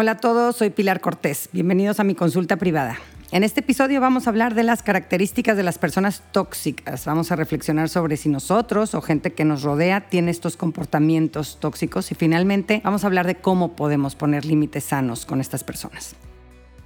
Hola a todos, soy Pilar Cortés. Bienvenidos a mi consulta privada. En este episodio vamos a hablar de las características de las personas tóxicas. Vamos a reflexionar sobre si nosotros o gente que nos rodea tiene estos comportamientos tóxicos y finalmente vamos a hablar de cómo podemos poner límites sanos con estas personas.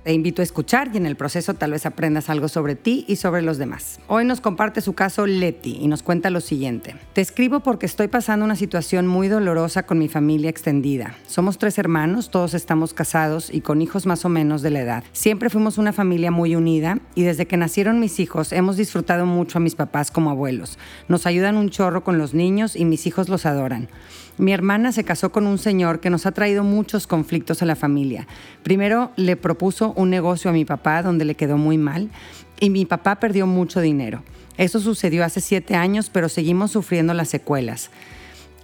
Te invito a escuchar y en el proceso tal vez aprendas algo sobre ti y sobre los demás. Hoy nos comparte su caso Leti y nos cuenta lo siguiente. Te escribo porque estoy pasando una situación muy dolorosa con mi familia extendida. Somos tres hermanos, todos estamos casados y con hijos más o menos de la edad. Siempre fuimos una familia muy unida y desde que nacieron mis hijos hemos disfrutado mucho a mis papás como abuelos. Nos ayudan un chorro con los niños y mis hijos los adoran. Mi hermana se casó con un señor que nos ha traído muchos conflictos a la familia. Primero le propuso un negocio a mi papá donde le quedó muy mal y mi papá perdió mucho dinero. Eso sucedió hace siete años, pero seguimos sufriendo las secuelas.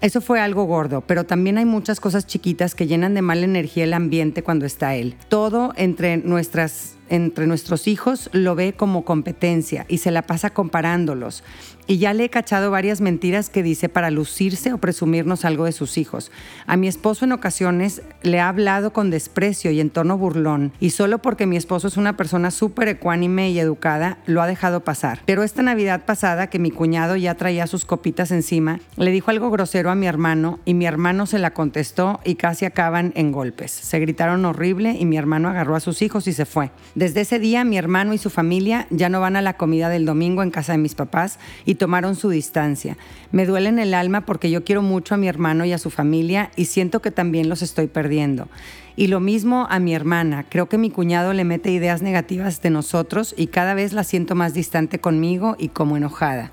Eso fue algo gordo, pero también hay muchas cosas chiquitas que llenan de mala energía el ambiente cuando está él. Todo entre nuestras entre nuestros hijos lo ve como competencia y se la pasa comparándolos. Y ya le he cachado varias mentiras que dice para lucirse o presumirnos algo de sus hijos. A mi esposo en ocasiones le ha hablado con desprecio y en tono burlón, y solo porque mi esposo es una persona súper ecuánime y educada, lo ha dejado pasar. Pero esta Navidad pasada, que mi cuñado ya traía sus copitas encima, le dijo algo grosero a mi hermano y mi hermano se la contestó y casi acaban en golpes. Se gritaron horrible y mi hermano agarró a sus hijos y se fue. Desde ese día mi hermano y su familia ya no van a la comida del domingo en casa de mis papás y tomaron su distancia. Me duele en el alma porque yo quiero mucho a mi hermano y a su familia y siento que también los estoy perdiendo. Y lo mismo a mi hermana. Creo que mi cuñado le mete ideas negativas de nosotros y cada vez la siento más distante conmigo y como enojada.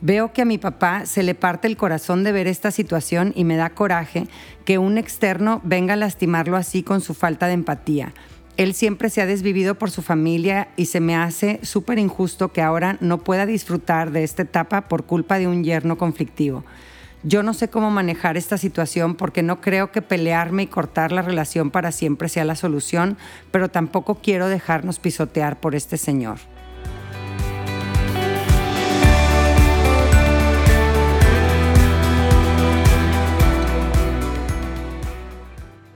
Veo que a mi papá se le parte el corazón de ver esta situación y me da coraje que un externo venga a lastimarlo así con su falta de empatía. Él siempre se ha desvivido por su familia y se me hace súper injusto que ahora no pueda disfrutar de esta etapa por culpa de un yerno conflictivo. Yo no sé cómo manejar esta situación porque no creo que pelearme y cortar la relación para siempre sea la solución, pero tampoco quiero dejarnos pisotear por este señor.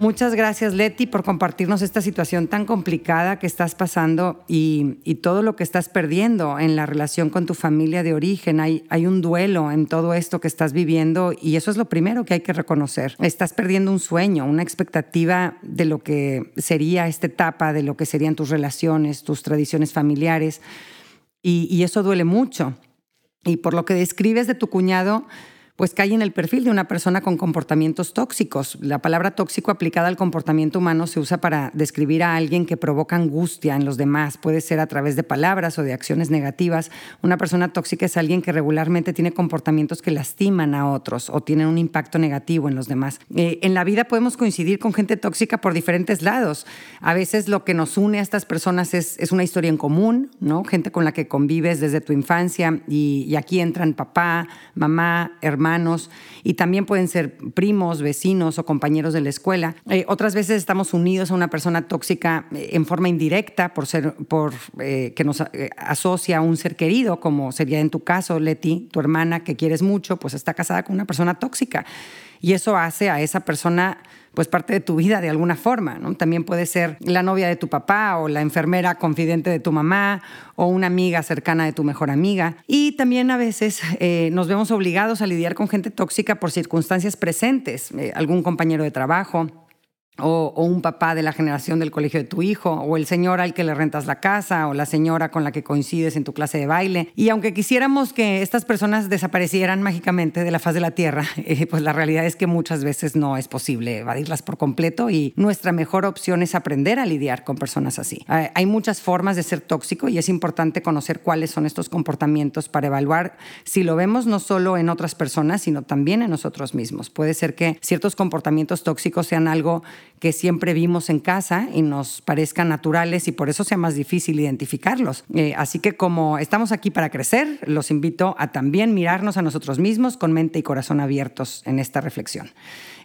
Muchas gracias, Leti, por compartirnos esta situación tan complicada que estás pasando y, todo lo que estás perdiendo en la relación con tu familia de origen. Hay, un duelo en todo esto que estás viviendo y eso es lo primero que hay que reconocer. Estás perdiendo un sueño, una expectativa de lo que sería esta etapa, de lo que serían tus relaciones, tus tradiciones familiares y eso duele mucho. Y por lo que describes de tu cuñado, pues cae en el perfil de una persona con comportamientos tóxicos. La palabra tóxico aplicada al comportamiento humano se usa para describir a alguien que provoca angustia en los demás. Puede ser a través de palabras o de acciones negativas. Una persona tóxica es alguien que regularmente tiene comportamientos que lastiman a otros o tienen un impacto negativo en los demás. Eh, en la vida podemos coincidir con gente tóxica por diferentes lados. A veces lo que nos une a estas personas es, es una historia en común, ¿no? Gente con la que convives desde tu infancia y, aquí entran papá, mamá, hermano y también pueden ser primos, vecinos o compañeros de la escuela. Eh, otras veces estamos unidos a una persona tóxica eh, en forma indirecta por ser, por eh, que nos asocia a un ser querido, como sería en tu caso, Leti, tu hermana que quieres mucho, pues está casada con una persona tóxica y eso hace a esa persona pues parte de tu vida de alguna forma, ¿no? También puede ser la novia de tu papá o la enfermera confidente de tu mamá o una amiga cercana de tu mejor amiga. Y también a veces eh, nos vemos obligados a lidiar con gente tóxica por circunstancias presentes, eh, algún compañero de trabajo, o, un papá de la generación del colegio de tu hijo, o el señor al que le rentas la casa, o la señora con la que coincides en tu clase de baile. Y aunque quisiéramos que estas personas desaparecieran mágicamente de la faz de la Tierra, eh, pues la realidad es que muchas veces no es posible evadirlas por completo y nuestra mejor opción es aprender a lidiar con personas así. Hay muchas formas de ser tóxico y es importante conocer cuáles son estos comportamientos para evaluar si lo vemos no solo en otras personas, sino también en nosotros mismos. Puede ser que ciertos comportamientos tóxicos sean algo que siempre vimos en casa y nos parezcan naturales y por eso sea más difícil identificarlos. Eh, así que como estamos aquí para crecer, los invito a también mirarnos a nosotros mismos con mente y corazón abiertos en esta reflexión.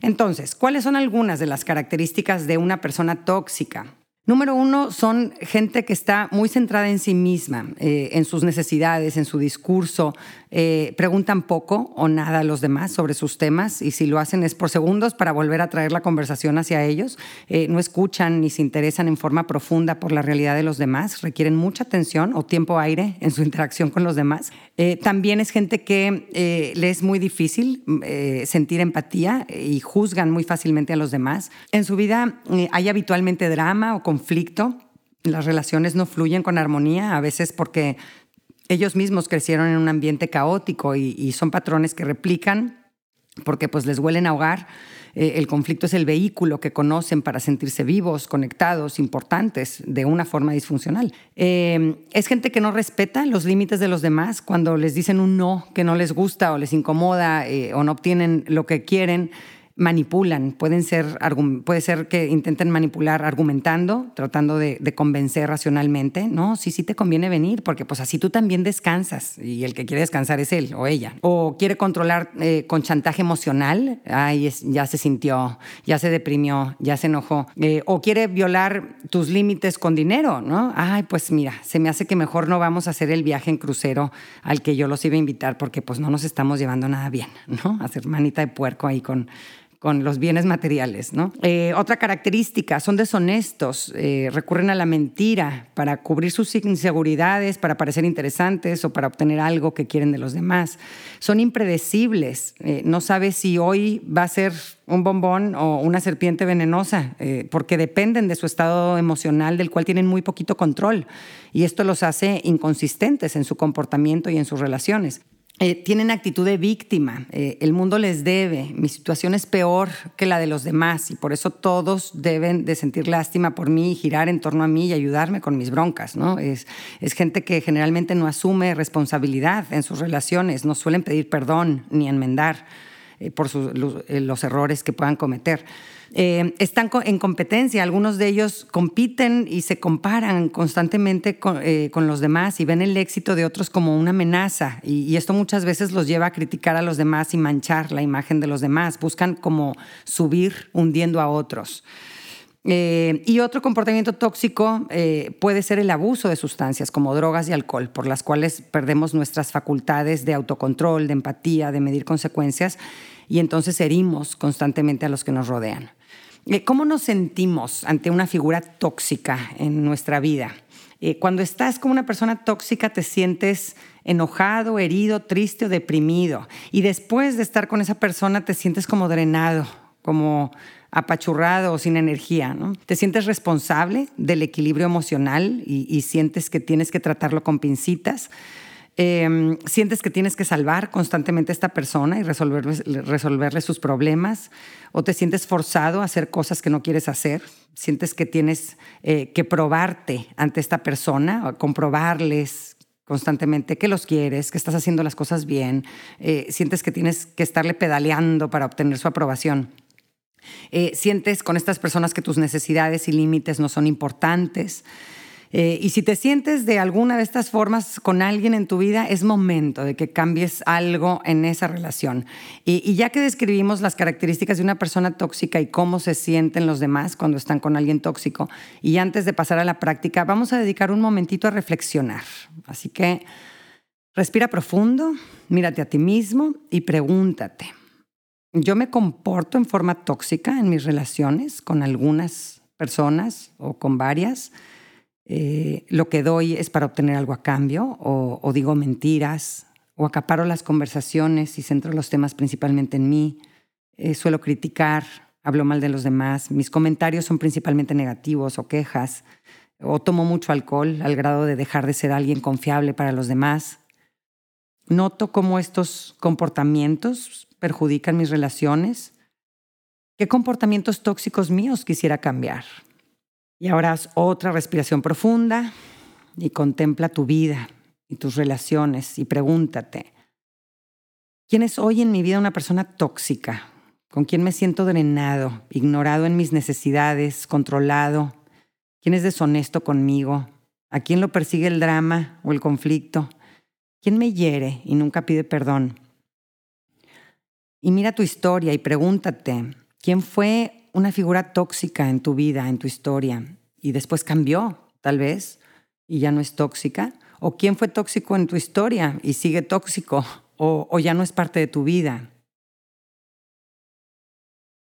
Entonces, ¿cuáles son algunas de las características de una persona tóxica? Número uno, son gente que está muy centrada en sí misma, eh, en sus necesidades, en su discurso. Eh, preguntan poco o nada a los demás sobre sus temas y si lo hacen es por segundos para volver a traer la conversación hacia ellos. Eh, no escuchan ni se interesan en forma profunda por la realidad de los demás. Requieren mucha atención o tiempo aire en su interacción con los demás. también es gente que le es muy difícil sentir empatía y juzgan muy fácilmente a los demás. En su vida hay habitualmente drama o conflicto, las relaciones no fluyen con armonía, a veces porque ellos mismos crecieron en un ambiente caótico y, son patrones que replican porque pues les huelen a hogar. Eh, el conflicto es el vehículo que conocen para sentirse vivos, conectados, importantes de una forma disfuncional. Eh, es gente que no respeta los límites de los demás cuando les dicen un no que no les gusta o les incomoda eh, o no obtienen lo que quieren manipulan, pueden ser, puede ser que intenten manipular argumentando, tratando de, convencer racionalmente, no, sí, sí te conviene venir, porque pues así tú también descansas y el que quiere descansar es él o ella. O quiere controlar eh, con chantaje emocional, ay, ya se sintió, ya se deprimió, ya se enojó. Eh, o quiere violar tus límites con dinero, ¿no? Ay, pues mira, se me hace que mejor no vamos a hacer el viaje en crucero al que yo los iba a invitar porque pues no nos estamos llevando nada bien, ¿no? Hacer manita de puerco ahí con con los bienes materiales. ¿no? Eh, otra característica, son deshonestos, eh, recurren a la mentira para cubrir sus inseguridades, para parecer interesantes o para obtener algo que quieren de los demás. Son impredecibles, eh, no sabes si hoy va a ser un bombón o una serpiente venenosa, porque dependen de su estado emocional del cual tienen muy poquito control. Y esto los hace inconsistentes en su comportamiento y en sus relaciones. Eh, tienen actitud de víctima, eh, el mundo les debe, mi situación es peor que la de los demás y por eso todos deben de sentir lástima por mí y girar en torno a mí y ayudarme con mis broncas. ¿no? Es, es gente que generalmente no asume responsabilidad en sus relaciones, no suelen pedir perdón ni enmendar eh, por los errores que puedan cometer. Eh, están en competencia, algunos de ellos compiten y se comparan constantemente eh, con, los demás y ven el éxito de otros como una amenaza y, esto muchas veces los lleva a criticar a los demás y manchar la imagen de los demás, buscan como subir hundiendo a otros. Eh, y otro comportamiento tóxico puede ser el abuso de sustancias como drogas y alcohol, por las cuales perdemos nuestras facultades de autocontrol, de empatía, de medir consecuencias, y entonces herimos constantemente a los que nos rodean. Eh, ¿Cómo nos sentimos ante una figura tóxica en nuestra vida? Eh, cuando estás con una persona tóxica te sientes enojado, herido, triste o deprimido. Y después de estar con esa persona te sientes como drenado, como apachurrado o sin energía. ¿no? Te sientes responsable del equilibrio emocional y sientes que tienes que tratarlo con pincitas. Em, sientes que tienes que salvar constantemente a esta persona y resolverle, sus problemas, o te sientes forzado a hacer cosas que no quieres hacer, sientes que tienes eh, que probarte ante esta persona, o comprobarles constantemente que los quieres, que estás haciendo las cosas bien, eh, sientes que tienes que estarle pedaleando para obtener su aprobación. Eh, sientes con estas personas que tus necesidades y límites no son importantes. Eh, y si te sientes de alguna de estas formas con alguien en tu vida, es momento de que cambies algo en esa relación. Y, ya que describimos las características de una persona tóxica y cómo se sienten los demás cuando están con alguien tóxico, y antes de pasar a la práctica, vamos a dedicar un momentito a reflexionar. Así que respira profundo, mírate a ti mismo y pregúntate. ¿Yo me comporto en forma tóxica en mis relaciones con algunas personas o con varias? Eh, lo que doy es para obtener algo a cambio, o, digo mentiras, o acaparo las conversaciones y centro los temas principalmente en mí. Eh, suelo criticar, hablo mal de los demás, mis comentarios son principalmente negativos o quejas, o tomo mucho alcohol al grado de dejar de ser alguien confiable para los demás. Noto cómo estos comportamientos perjudican mis relaciones. ¿Qué comportamientos tóxicos míos quisiera cambiar? Y ahora haz otra respiración profunda y contempla tu vida y tus relaciones y pregúntate, ¿quién es hoy en mi vida una persona tóxica? ¿Con quién me siento drenado, ignorado en mis necesidades, controlado? ¿Quién es deshonesto conmigo? ¿A quién lo persigue el drama o el conflicto? ¿Quién me hiere y nunca pide perdón? Y mira tu historia y pregúntate, ¿quién fue una figura tóxica en tu vida, en tu historia, y después cambió, tal vez, y ya no es tóxica? ¿O quién fue tóxico en tu historia y sigue tóxico? ¿O, o ya no es parte de tu vida?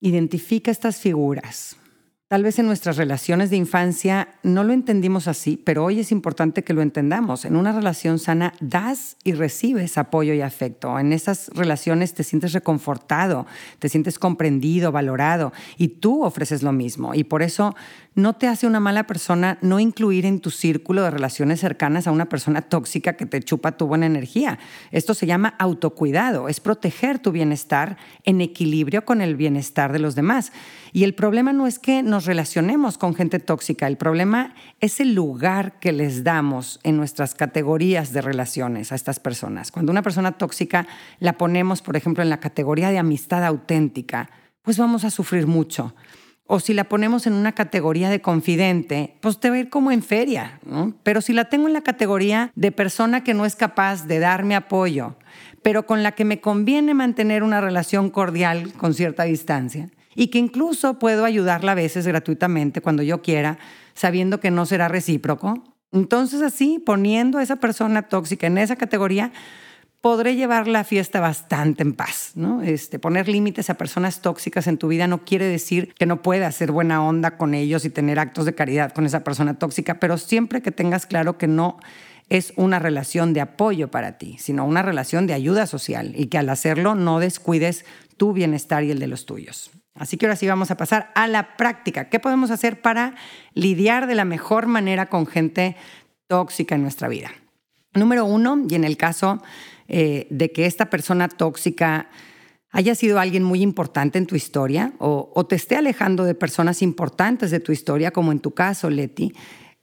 Identifica estas figuras. Tal vez en nuestras relaciones de infancia no lo entendimos así, pero hoy es importante que lo entendamos. En una relación sana das y recibes apoyo y afecto. En esas relaciones te sientes reconfortado, te sientes comprendido, valorado y tú ofreces lo mismo. Y por eso no te hace una mala persona no incluir en tu círculo de relaciones cercanas a una persona tóxica que te chupa tu buena energía. Esto se llama autocuidado, es proteger tu bienestar en equilibrio con el bienestar de los demás. Y el problema no es que nos relacionemos con gente tóxica, el problema es el lugar que les damos en nuestras categorías de relaciones a estas personas. Cuando una persona tóxica la ponemos, por ejemplo, en la categoría de amistad auténtica, pues vamos a sufrir mucho o si la ponemos en una categoría de confidente, pues te va a ir como en feria. Pero si la tengo en la categoría de persona que no es capaz de darme apoyo, pero con la que me conviene mantener una relación cordial con cierta distancia, y que incluso puedo ayudarla a veces gratuitamente cuando yo quiera, sabiendo que no será recíproco, entonces así, poniendo a esa persona tóxica en esa categoría, podré llevar la fiesta bastante en paz. ¿no? Este, poner límites a personas tóxicas en tu vida no quiere decir que no puedas hacer buena onda con ellos y tener actos de caridad con esa persona tóxica, pero siempre que tengas claro que no es una relación de apoyo para ti, sino una relación de ayuda social y que al hacerlo no descuides tu bienestar y el de los tuyos. Así que ahora sí vamos a pasar a la práctica. ¿Qué podemos hacer para lidiar de la mejor manera con gente tóxica en nuestra vida? Número uno, y en el caso eh, de que esta persona tóxica haya sido alguien muy importante en tu historia o, te esté alejando de personas importantes de tu historia, como en tu caso, Leti,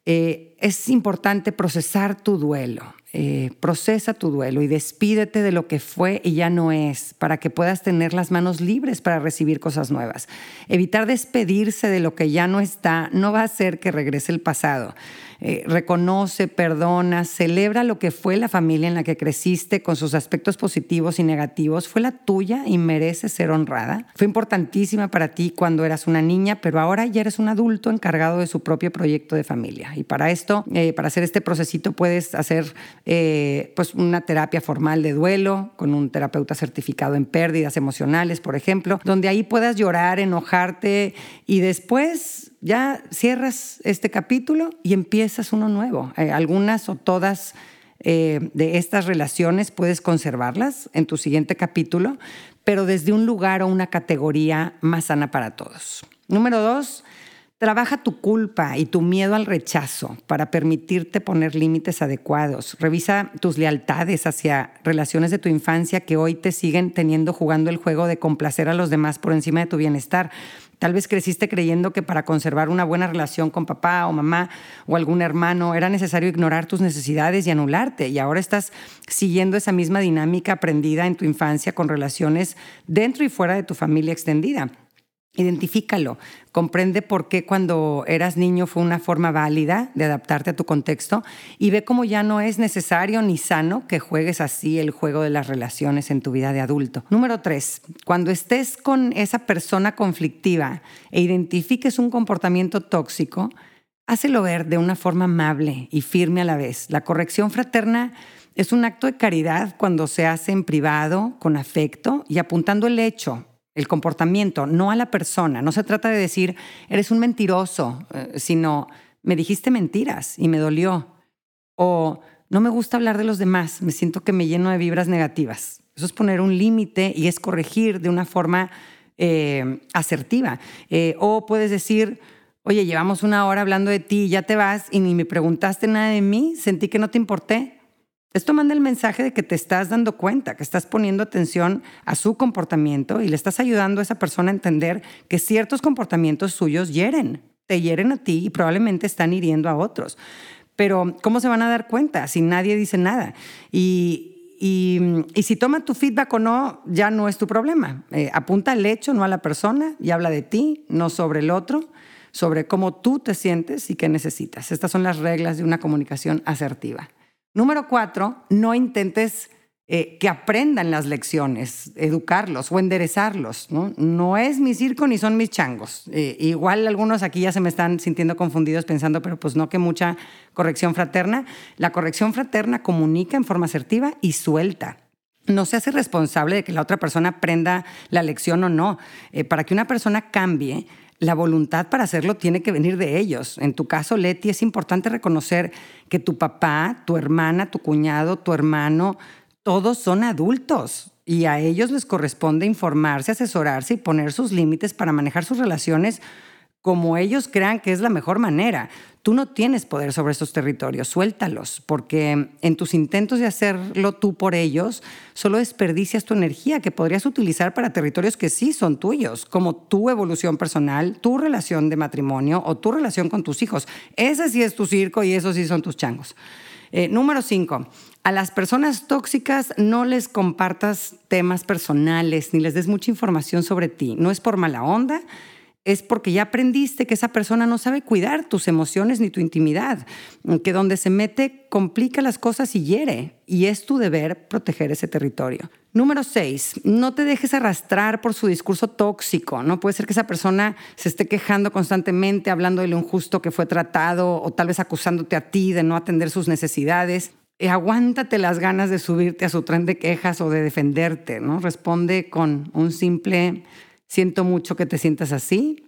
eh, es importante procesar tu duelo. Eh, procesa tu duelo y despídete de lo que fue y ya no es, para que puedas tener las manos libres para recibir cosas nuevas. Evitar despedirse de lo que ya no está no va a hacer que regrese el pasado. Eh, reconoce, perdona, celebra lo que fue la familia en la que creciste con sus aspectos positivos y negativos. Fue la tuya y merece ser honrada. Fue importantísima para ti cuando eras una niña, pero ahora ya eres un adulto encargado de su propio proyecto de familia. Y para esto, eh, para hacer este procesito, puedes hacer eh, pues una terapia formal de duelo con un terapeuta certificado en pérdidas emocionales, por ejemplo, donde ahí puedas llorar, enojarte y después ya cierras este capítulo y empiezas uno nuevo. Eh, algunas o todas eh, de estas relaciones puedes conservarlas en tu siguiente capítulo, pero desde un lugar o una categoría más sana para todos. Número dos, Trabaja tu culpa y tu miedo al rechazo para permitirte poner límites adecuados. Revisa tus lealtades hacia relaciones de tu infancia que hoy te siguen teniendo jugando el juego de complacer a los demás por encima de tu bienestar. Tal vez creciste creyendo que para conservar una buena relación con papá o mamá o algún hermano era necesario ignorar tus necesidades y anularte. Y ahora estás siguiendo esa misma dinámica aprendida en tu infancia con relaciones dentro y fuera de tu familia extendida. Identifícalo, comprende por qué cuando eras niño fue una forma válida de adaptarte a tu contexto y ve cómo ya no es necesario ni sano que juegues así el juego de las relaciones en tu vida de adulto. Número tres, cuando estés con esa persona conflictiva e identifiques un comportamiento tóxico, hácelo ver de una forma amable y firme a la vez. La corrección fraterna es un acto de caridad cuando se hace en privado, con afecto y apuntando el hecho el comportamiento, no a la persona. No se trata de decir, eres un mentiroso, eh, sino, me dijiste mentiras y me dolió. O, no me gusta hablar de los demás, me siento que me lleno de vibras negativas. Eso es poner un límite y es corregir de una forma eh, asertiva. Eh, o puedes decir, oye, llevamos una hora hablando de ti ya te vas y ni me preguntaste nada de mí, sentí que no te importé. Esto manda el mensaje de que te estás dando cuenta, que estás poniendo atención a su comportamiento y le estás ayudando a esa persona a entender que ciertos comportamientos suyos hieren, te hieren a ti y probablemente están hiriendo a otros. Pero ¿cómo se van a dar cuenta si nadie dice nada? Y, si toma tu feedback o no, ya no es tu problema. Eh, apunta al hecho, no a la persona, y habla de ti, no sobre el otro, sobre cómo tú te sientes y qué necesitas. Estas son las reglas de una comunicación asertiva. Número cuatro, no intentes eh, que aprendan las lecciones, educarlos o enderezarlos. No, es mi circo ni son mis changos. Eh, igual algunos aquí ya se me están sintiendo confundidos pensando, pero pues no que mucha corrección fraterna. La corrección fraterna comunica en forma asertiva y suelta no se hace responsable de que la otra persona aprenda la lección o no. Eh, para que una persona cambie, la voluntad para hacerlo tiene que venir de ellos. En tu caso, Leti, es importante reconocer que tu papá, tu hermana, tu cuñado, tu hermano, todos son adultos y a ellos les corresponde informarse, asesorarse y poner sus límites para manejar sus relaciones como ellos crean que es la mejor manera. Tú no tienes poder sobre estos territorios, suéltalos, porque en tus intentos de hacerlo tú por ellos, solo desperdicias tu energía que podrías utilizar para territorios que sí son tuyos, como tu evolución personal, tu relación de matrimonio o tu relación con tus hijos. Ese sí es tu circo y esos sí son tus changos. Eh, número cinco, a las personas tóxicas no les compartas temas personales ni les des mucha información sobre ti. No es por mala onda, es porque ya aprendiste que esa persona no sabe cuidar tus emociones ni tu intimidad, que donde se mete complica las cosas y hiere, y es tu deber proteger ese territorio. Número seis, no te dejes arrastrar por su discurso tóxico. No puede ser que esa persona se esté quejando constantemente, hablando de lo injusto que fue tratado o tal vez acusándote a ti de no atender sus necesidades. Eh, aguántate las ganas de subirte a su tren de quejas o de defenderte, ¿no? Responde con un simple siento mucho que te sientas así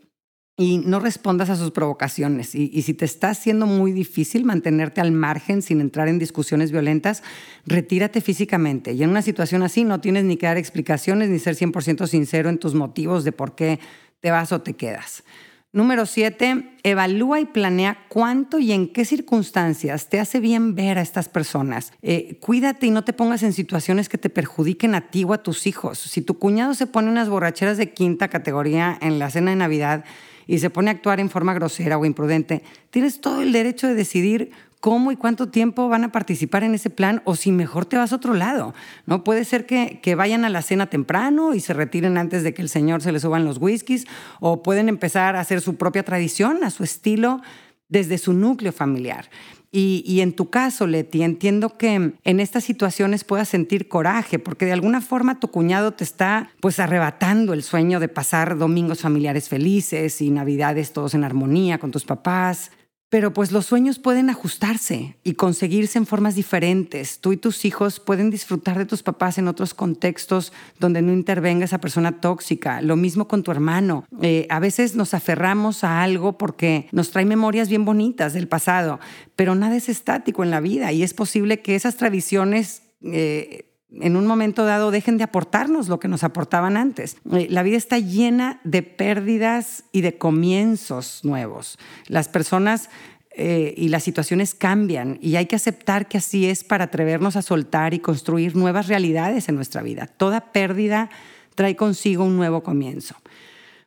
y no respondas a sus provocaciones. Y, si te está haciendo muy difícil mantenerte al margen sin entrar en discusiones violentas, retírate físicamente. Y en una situación así no tienes ni que dar explicaciones ni ser 100% sincero en tus motivos de por qué te vas o te quedas. Número siete, evalúa y planea cuánto y en qué circunstancias te hace bien ver a estas personas. Eh, cuídate y no te pongas en situaciones que te perjudiquen a ti o a tus hijos. Si tu cuñado se pone unas borracheras de quinta categoría en la cena de Navidad y se pone a actuar en forma grosera o imprudente, tienes todo el derecho de decidir cómo y cuánto tiempo van a participar en ese plan o si mejor te vas a otro lado. ¿no? Puede ser que, vayan a la cena temprano y se retiren antes de que el señor se les suban los whiskies o pueden empezar a hacer su propia tradición a su estilo desde su núcleo familiar. Y, y, en tu caso, Leti, entiendo que en estas situaciones puedas sentir coraje, porque de alguna forma tu cuñado te está pues arrebatando el sueño de pasar domingos familiares felices y navidades todos en armonía con tus papás. Pero pues los sueños pueden ajustarse y conseguirse en formas diferentes. Tú y tus hijos pueden disfrutar de tus papás en otros contextos donde no intervenga esa persona tóxica. Lo mismo con tu hermano. Eh, a veces nos aferramos a algo porque nos trae memorias bien bonitas del pasado, pero nada es estático en la vida y es posible que esas tradiciones... Eh, en un momento dado dejen de aportarnos lo que nos aportaban antes. Eh, la vida está llena de pérdidas y de comienzos nuevos. Las personas eh, y las situaciones cambian y hay que aceptar que así es para atrevernos a soltar y construir nuevas realidades en nuestra vida. Toda pérdida trae consigo un nuevo comienzo.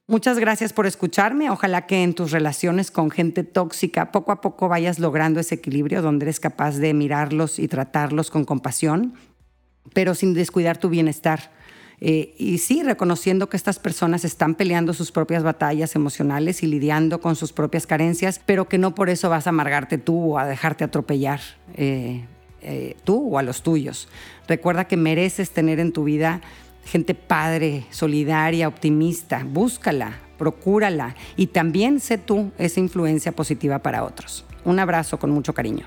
Muchas gracias por escucharme. Ojalá que en tus relaciones con gente tóxica poco a poco vayas logrando ese equilibrio donde eres capaz de mirarlos y tratarlos con compasión pero sin descuidar tu bienestar. Eh, y sí, reconociendo que estas personas están peleando sus propias batallas emocionales y lidiando con sus propias carencias, pero que no por eso vas a amargarte tú o a dejarte atropellar eh, eh, tú o a los tuyos. Recuerda que mereces tener en tu vida gente padre, solidaria, optimista. Búscala, procúrala y también sé tú esa influencia positiva para otros. Un abrazo con mucho cariño.